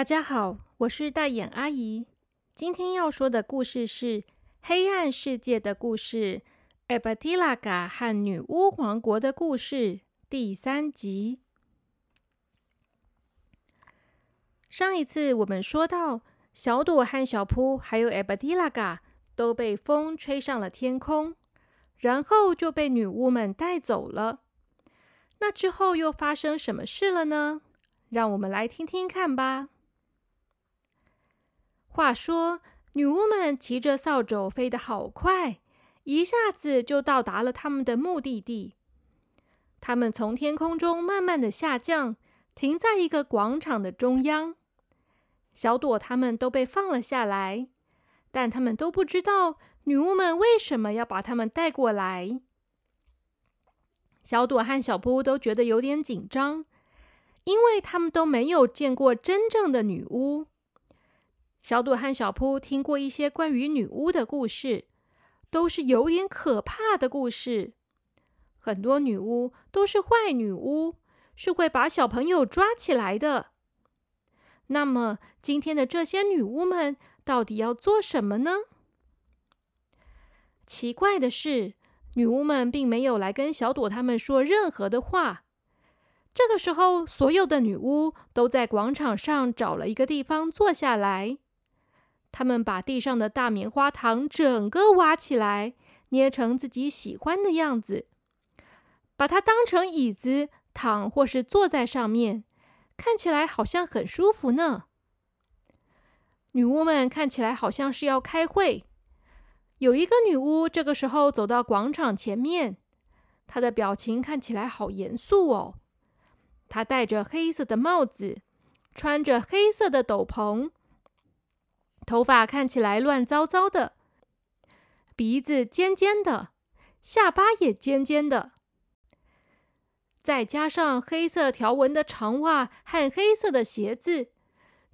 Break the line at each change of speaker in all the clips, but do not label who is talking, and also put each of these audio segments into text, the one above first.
大家好，我是大眼阿姨。今天要说的故事是《黑暗世界的故事》——埃巴蒂拉嘎和女巫王国的故事第三集。上一次我们说到，小朵和小扑还有埃巴蒂拉嘎都被风吹上了天空，然后就被女巫们带走了。那之后又发生什么事了呢？让我们来听听看吧。话说，女巫们骑着扫帚飞得好快，一下子就到达了他们的目的地。他们从天空中慢慢的下降，停在一个广场的中央。小朵他们都被放了下来，但他们都不知道女巫们为什么要把他们带过来。小朵和小扑都觉得有点紧张，因为他们都没有见过真正的女巫。小朵和小扑听过一些关于女巫的故事，都是有点可怕的故事。很多女巫都是坏女巫，是会把小朋友抓起来的。那么，今天的这些女巫们到底要做什么呢？奇怪的是，女巫们并没有来跟小朵他们说任何的话。这个时候，所有的女巫都在广场上找了一个地方坐下来。他们把地上的大棉花糖整个挖起来，捏成自己喜欢的样子，把它当成椅子躺，或是坐在上面，看起来好像很舒服呢。女巫们看起来好像是要开会。有一个女巫这个时候走到广场前面，她的表情看起来好严肃哦。她戴着黑色的帽子，穿着黑色的斗篷。头发看起来乱糟糟的，鼻子尖尖的，下巴也尖尖的，再加上黑色条纹的长袜和黑色的鞋子，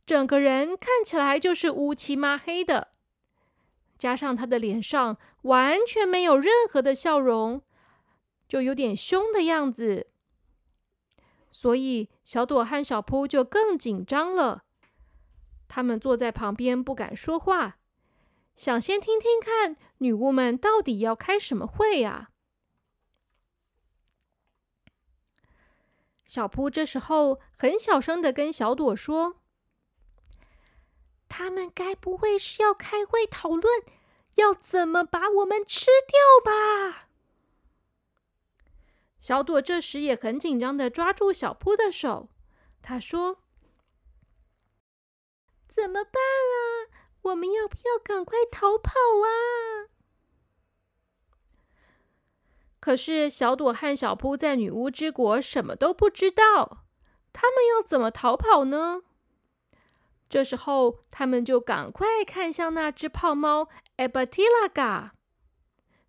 整个人看起来就是乌漆抹黑的。加上他的脸上完全没有任何的笑容，就有点凶的样子。所以小朵和小扑就更紧张了。他们坐在旁边不敢说话，想先听听看女巫们到底要开什么会呀。小扑这时候很小声的跟小朵说：“他们该不会是要开会讨论要怎么把我们吃掉吧？”小朵这时也很紧张的抓住小扑的手，他说。怎么办啊？我们要不要赶快逃跑啊？可是小朵和小扑在女巫之国什么都不知道，他们要怎么逃跑呢？这时候，他们就赶快看向那只胖猫埃巴蒂拉嘎。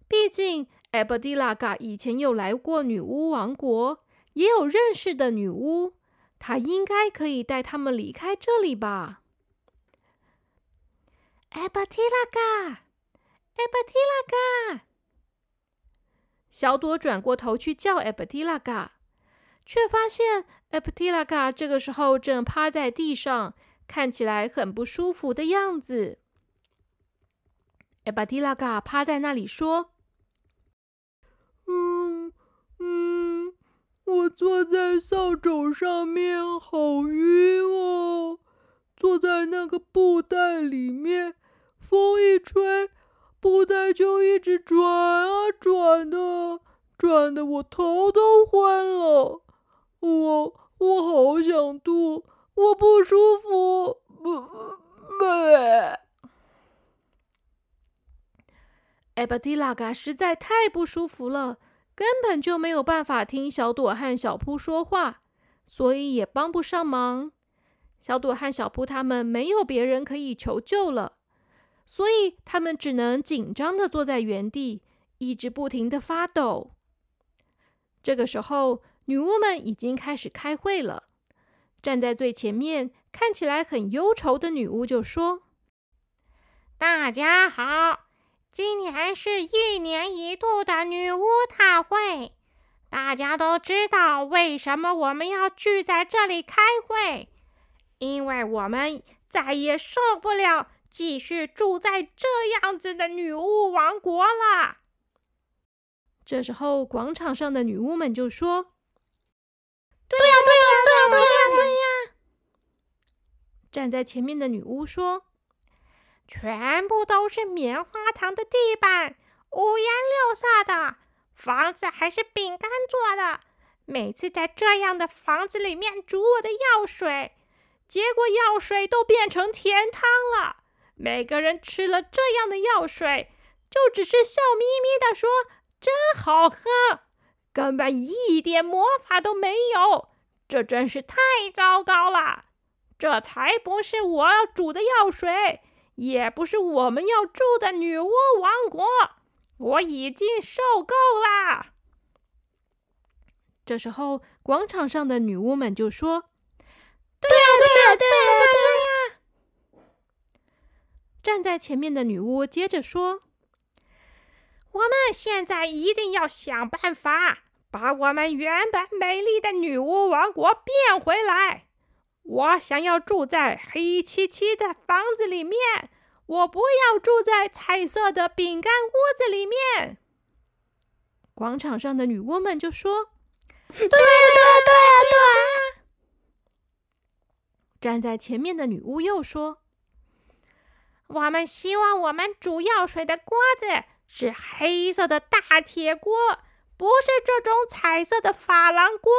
毕竟埃巴蒂拉嘎以前有来过女巫王国，也有认识的女巫，她应该可以带他们离开这里吧。埃巴蒂拉嘎，埃巴蒂拉嘎！小朵转过头去叫埃巴蒂拉嘎，却发现埃巴蒂拉嘎这个时候正趴在地上，看起来很不舒服的样子。埃巴蒂拉嘎趴在那里说：“
嗯嗯，我坐在扫帚上面，好晕哦。”坐在那个布袋里面，风一吹，布袋就一直转啊转的，转的我头都昏了。我我好想吐，我不舒服，不不。
埃巴蒂拉嘎实在太不舒服了，根本就没有办法听小朵和小扑说话，所以也帮不上忙。小朵和小扑他们没有别人可以求救了，所以他们只能紧张的坐在原地，一直不停的发抖。这个时候，女巫们已经开始开会了。站在最前面，看起来很忧愁的女巫就说：“
大家好，今年是一年一度的女巫大会，大家都知道为什么我们要聚在这里开会。”
因为我们再也受不了继续住在这样子的女巫王国了。
这时候，广场上的女巫们就说：“
对呀，对呀，对呀，对呀，对呀！”
站在前面的女巫说：“
全部都是棉花糖的地板，五颜六色的房子还是饼干做的。每次在这样的房子里面煮我的药水，结果药水都变成甜汤了。每个人吃了这样的药水，就只是笑眯眯的说。”真好喝，根本一点魔法都没有，这真是太糟糕了！这才不是我要煮的药水，也不是我们要住的女巫王国。我已经受够了。
这时候，广场上的女巫们就说：“
对呀，对呀，对呀，对呀！”
站在前面的女巫接着说。
我们现在一定要想办法把我们原本美丽的女巫王国变回来。我想要住在黑漆漆的房子里面，我不要住在彩色的饼干屋子里面。
广场上的女巫们就说：“
对呀，对呀，对呀，对呀！”
站在前面的女巫又说：“
我们希望我们煮药水的锅子。”是黑色的大铁锅，不是这种彩色的珐琅锅。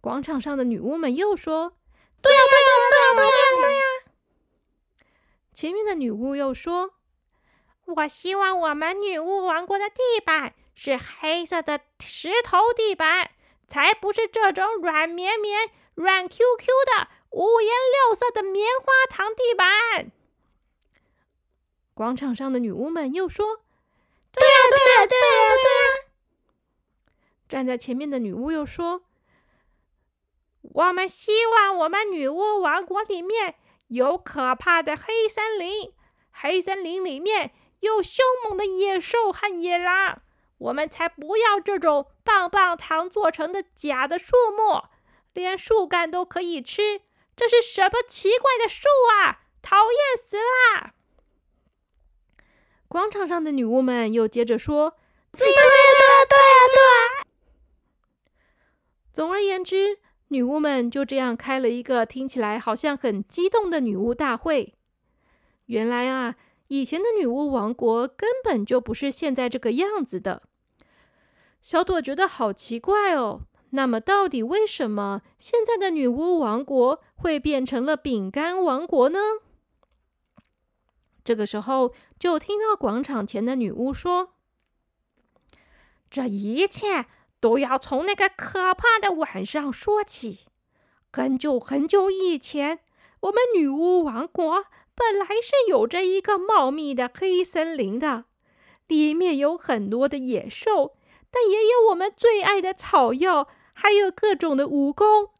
广场上的女巫们又说：“
对呀，对呀，对呀，对呀，对呀！”
前面的女巫又说：“
我希望我们女巫王国的地板是黑色的石头地板，才不是这种软绵绵、软 Q Q 的五颜六色的棉花糖地板。”
广场上的女巫们又说：“
对呀，对呀，对呀，对呀！”
站在前面的女巫又说：“
我们希望我们女巫王国里面有可怕的黑森林，黑森林里面有凶猛的野兽和野狼。我们才不要这种棒棒糖做成的假的树木，连树干都可以吃。这是什么奇怪的树啊？讨厌死了！”
广场上的女巫们又接着说：“
对呀，对呀，对呀，对呀！”
总而言之，女巫们就这样开了一个听起来好像很激动的女巫大会。原来啊，以前的女巫王国根本就不是现在这个样子的。小朵觉得好奇怪哦。那么，到底为什么现在的女巫王国会变成了饼干王国呢？这个时候，就听到广场前的女巫说：“
这一切都要从那个可怕的晚上说起。很久很久以前，我们女巫王国本来是有着一个茂密的黑森林的，里面有很多的野兽，但也有我们最爱的草药，还有各种的蜈蚣。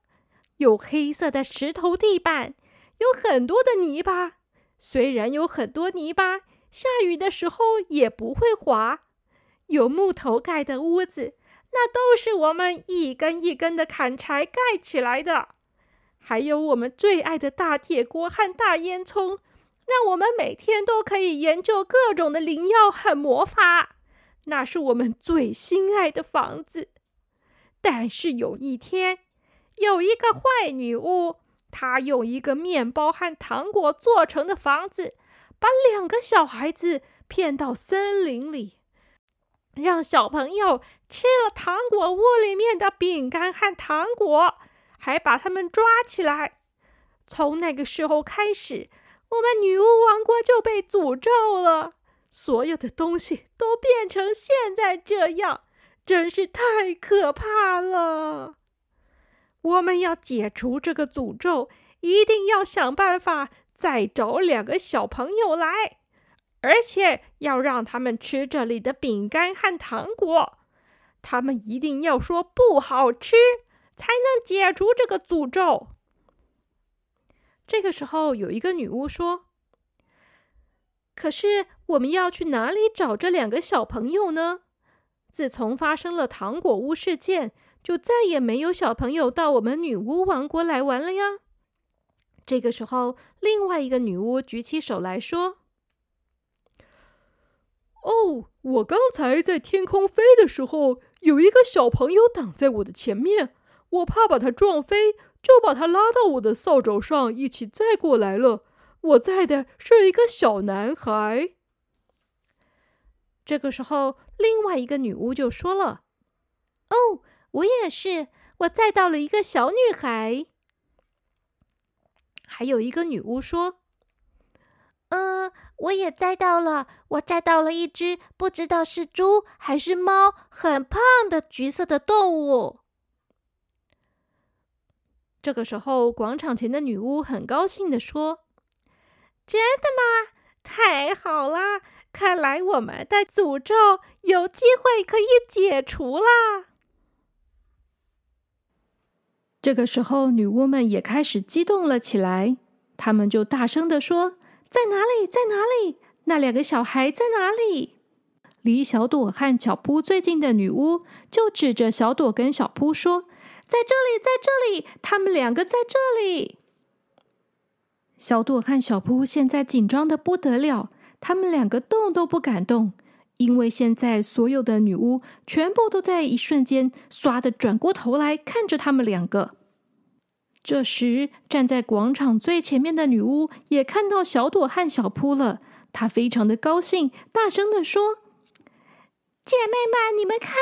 有黑色的石头地板，有很多的泥巴。”虽然有很多泥巴，下雨的时候也不会滑。有木头盖的屋子，那都是我们一根一根的砍柴盖起来的。还有我们最爱的大铁锅和大烟囱，让我们每天都可以研究各种的灵药和魔法。那是我们最心爱的房子。但是有一天，有一个坏女巫。她用一个面包和糖果做成的房子，把两个小孩子骗到森林里，让小朋友吃了糖果屋里面的饼干和糖果，还把他们抓起来。从那个时候开始，我们女巫王国就被诅咒了，所有的东西都变成现在这样，真是太可怕了。我们要解除这个诅咒，一定要想办法再找两个小朋友来，而且要让他们吃这里的饼干和糖果。他们一定要说不好吃，才能解除这个诅咒。
这个时候，有一个女巫说：“可是我们要去哪里找这两个小朋友呢？自从发生了糖果屋事件。”
就再也没有小朋友到我们女巫王国来玩了呀。这个时候，另外一个女巫举起手来说：“
哦，我刚才在天空飞的时候，有一个小朋友挡在我的前面，我怕把他撞飞，就把他拉到我的扫帚上一起载过来了。我载的是一个小男孩。”
这个时候，另外一个女巫就说了：“哦，我也是，我载到了一个小女孩。”还有一个女巫说：“
嗯，我也摘到了，我摘到了一只不知道是猪还是猫，很胖的橘色的动物。”
这个时候，广场前的女巫很高兴的说：“
真的吗？太好了！看来我们的诅咒有机会可以解除啦！”
这个时候，女巫们也开始激动了起来。她们就大声的说：“在哪里？在哪里？那两个小孩在哪里？”离小朵和小扑最近的女巫就指着小朵跟小扑说：“在这里，在这里，他们两个在这里。”小朵和小扑现在紧张的不得了，他们两个动都不敢动，因为现在所有的女巫全部都在一瞬间唰的转过头来看着他们两个。这时，站在广场最前面的女巫也看到小朵和小扑了，她非常的高兴，大声的说：“
姐妹们，你们看，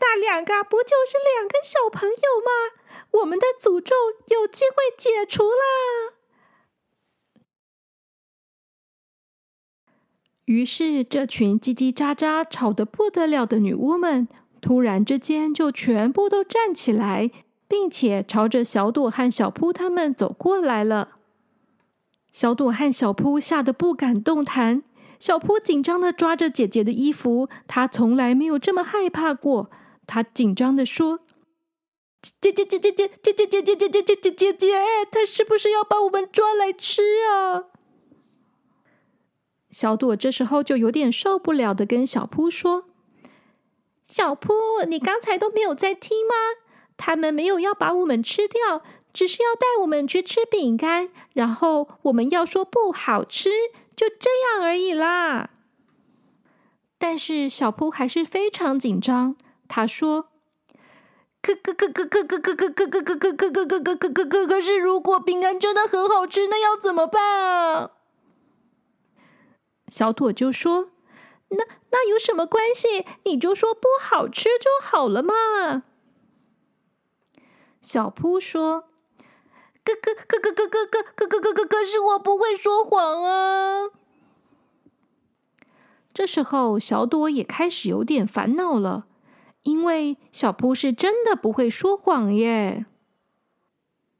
那两个不就是两个小朋友吗？我们的诅咒有机会解除了。”
于是，这群叽叽喳喳、吵得不得了的女巫们，突然之间就全部都站起来，并且朝着小朵和小扑他们走过来了。小朵和小扑吓得不敢动弹，小扑紧张的抓着姐姐的衣服，她从来没有这么害怕过。她紧张的说：“姐姐姐姐姐姐姐姐姐姐姐姐姐姐姐，她是不是要把我们抓来吃啊？”小朵这时候就有点受不了的跟小扑说：“
小扑，你刚才都没有在听吗？他们没有要把我们吃掉，只是要带我们去吃饼干，然后我们要说不好吃，就这样而已啦。”
但是小扑还是非常紧张，他说：“
可可可可可可可可可可可可可可可可可可可是，如果饼干真的很好吃，那要怎么办啊？”
小朵就说：“
那那有什么关系？你就说不好吃就好了嘛。”
小扑说：“
可可可可可可可可可可可是我不会说谎啊。”
这时候，小朵也开始有点烦恼了，因为小扑是真的不会说谎耶。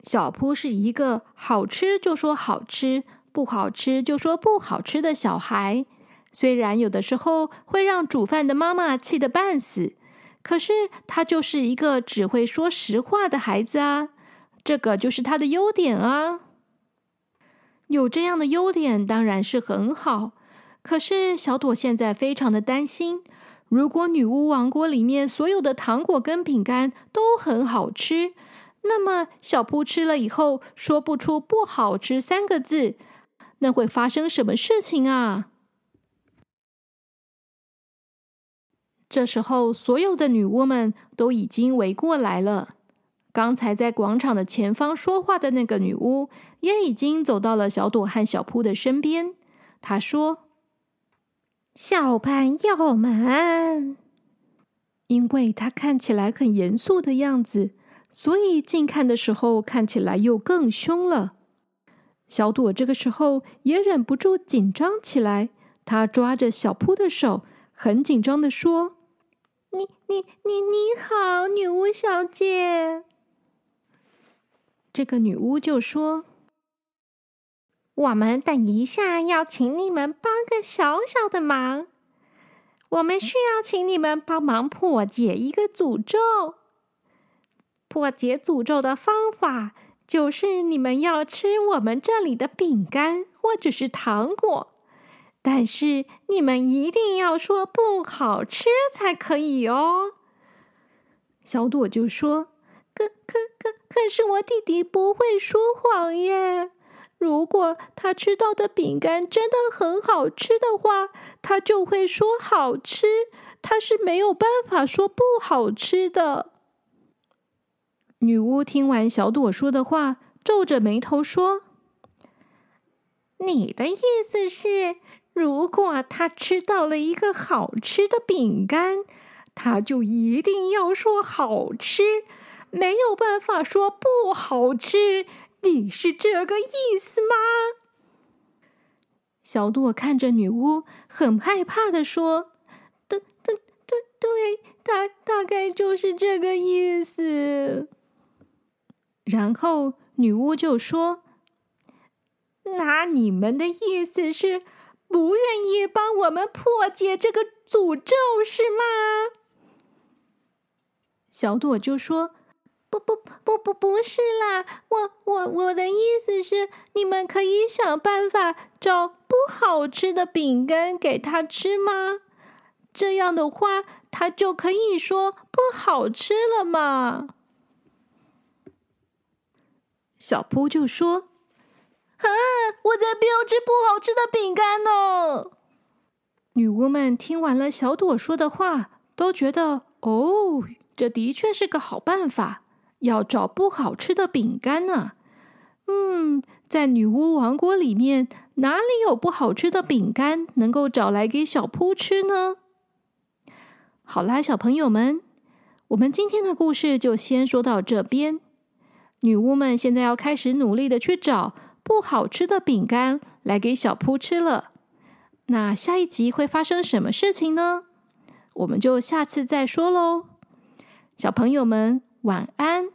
小扑是一个好吃就说好吃。不好吃就说不好吃的小孩，虽然有的时候会让煮饭的妈妈气得半死，可是他就是一个只会说实话的孩子啊！这个就是他的优点啊！有这样的优点当然是很好，可是小朵现在非常的担心，如果女巫王国里面所有的糖果跟饼干都很好吃，那么小扑吃了以后说不出不好吃三个字。那会发生什么事情啊？这时候，所有的女巫们都已经围过来了。刚才在广场的前方说话的那个女巫，也已经走到了小朵和小扑的身边。她说：“
小朋友们，
因为她看起来很严肃的样子，所以近看的时候看起来又更凶了。”小朵这个时候也忍不住紧张起来，她抓着小扑的手，很紧张的说：“
你、你、你、你好，女巫小姐。”
这个女巫就说：“
我们等一下要请你们帮个小小的忙，我们需要请你们帮忙破解一个诅咒。破解诅咒的方法。”就是你们要吃我们这里的饼干或者是糖果，但是你们一定要说不好吃才可以哦。
小朵就说：“
可可可可是我弟弟不会说谎耶。如果他吃到的饼干真的很好吃的话，他就会说好吃。他是没有办法说不好吃的。”
女巫听完小朵说的话，皱着眉头说：“
你的意思是，如果他吃到了一个好吃的饼干？”他就一定要说好吃，没有办法说不好吃。你是这个意思吗？
小朵看着女巫，很害怕的说：“
对对对对，大大概就是这个意思。”
然后女巫就说：“
那你们的意思是不愿意帮我们破解这个诅咒，是吗？”
小朵就说：“
不不不不不是啦，我我我的意思是，你们可以想办法找不好吃的饼干给他吃吗？这样的话，他就可以说不好吃了嘛。”
小扑就说：“
啊，我才不要吃不好吃的饼干呢！”
女巫们听完了小朵说的话，都觉得哦。这的确是个好办法，要找不好吃的饼干呢。嗯，在女巫王国里面，哪里有不好吃的饼干能够找来给小扑吃呢？好啦，小朋友们，我们今天的故事就先说到这边。女巫们现在要开始努力的去找不好吃的饼干来给小扑吃了。那下一集会发生什么事情呢？我们就下次再说喽。小朋友们，晚安。